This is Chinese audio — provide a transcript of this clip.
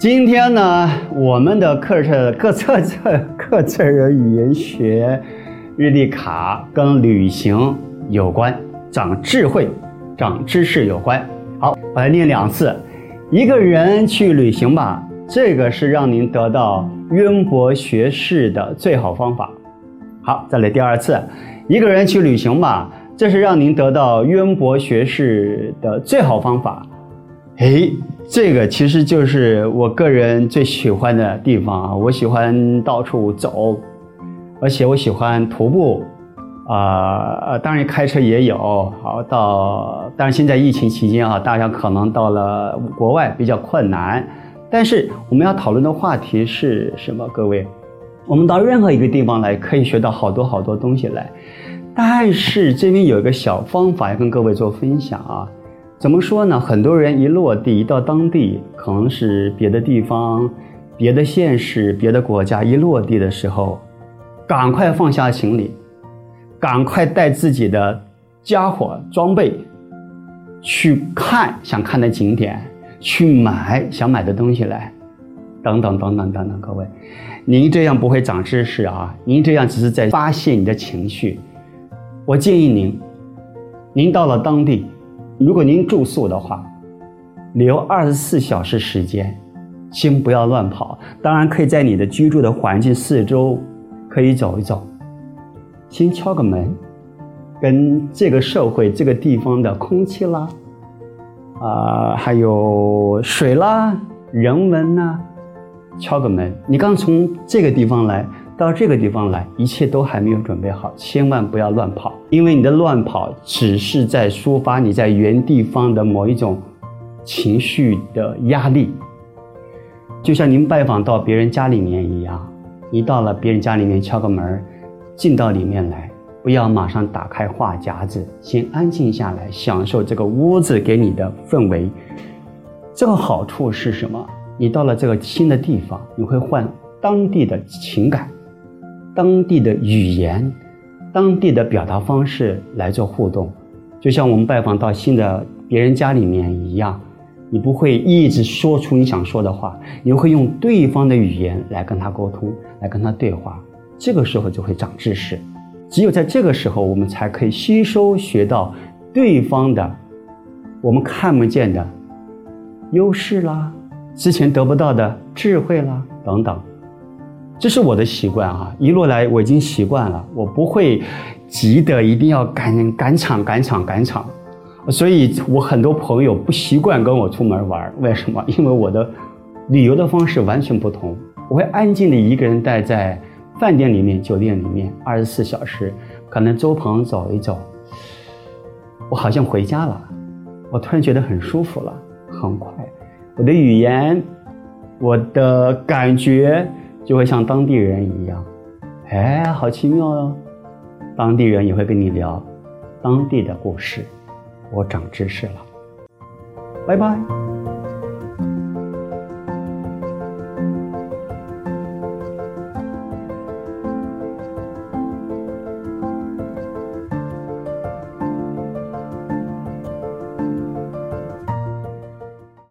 今天呢，我们的课程课测测课测人语言学日历卡跟旅行有关，长智慧、长知识有关。好，我来念两次。一个人去旅行吧，这个是让您得到渊博学识的最好方法。好，再来第二次。一个人去旅行吧，这是让您得到渊博学识的最好方法。诶，这个其实就是我个人最喜欢的地方啊！我喜欢到处走，而且我喜欢徒步，啊，当然开车也有。好，到当然现在疫情期间啊，大家可能到了国外比较困难，但是我们要讨论的话题是什么？各位，我们到任何一个地方来，可以学到好多好多东西来。但是这边有一个小方法要跟各位做分享啊。怎么说呢？很多人一落地，一到当地，可能是别的地方、别的县市、别的国家，一落地的时候，赶快放下行李，赶快带自己的家伙装备，去看想看的景点，去买想买的东西来，等等等等等等。各位，您这样不会长知识啊！您这样只是在发泄你的情绪。我建议您，您到了当地。如果您住宿的话，留二十四小时时间，先不要乱跑。当然，可以在你的居住的环境四周可以走一走，先敲个门，跟这个社会、这个地方的空气啦，啊，还有水啦、人文呐，敲个门。你刚从这个地方来。到这个地方来，一切都还没有准备好，千万不要乱跑，因为你的乱跑只是在抒发你在原地方的某一种情绪的压力。就像您拜访到别人家里面一样，一到了别人家里面敲个门，进到里面来，不要马上打开话匣子，先安静下来，享受这个屋子给你的氛围。这个好处是什么？你到了这个新的地方，你会换当地的情感。当地的语言，当地的表达方式来做互动，就像我们拜访到新的别人家里面一样，你不会一直说出你想说的话，你会用对方的语言来跟他沟通，来跟他对话，这个时候就会长知识。只有在这个时候，我们才可以吸收学到对方的我们看不见的优势啦，之前得不到的智慧啦等等。这是我的习惯啊！一路来我已经习惯了，我不会急的一定要赶赶场赶场赶场，所以我很多朋友不习惯跟我出门玩，为什么？因为我的旅游的方式完全不同，我会安静的一个人待在饭店里面、酒店里面，二十四小时，可能周旁走一走，我好像回家了，我突然觉得很舒服了，很快，我的语言，我的感觉。就会像当地人一样，哎，好奇妙哦！当地人也会跟你聊当地的故事，我长知识了，拜拜。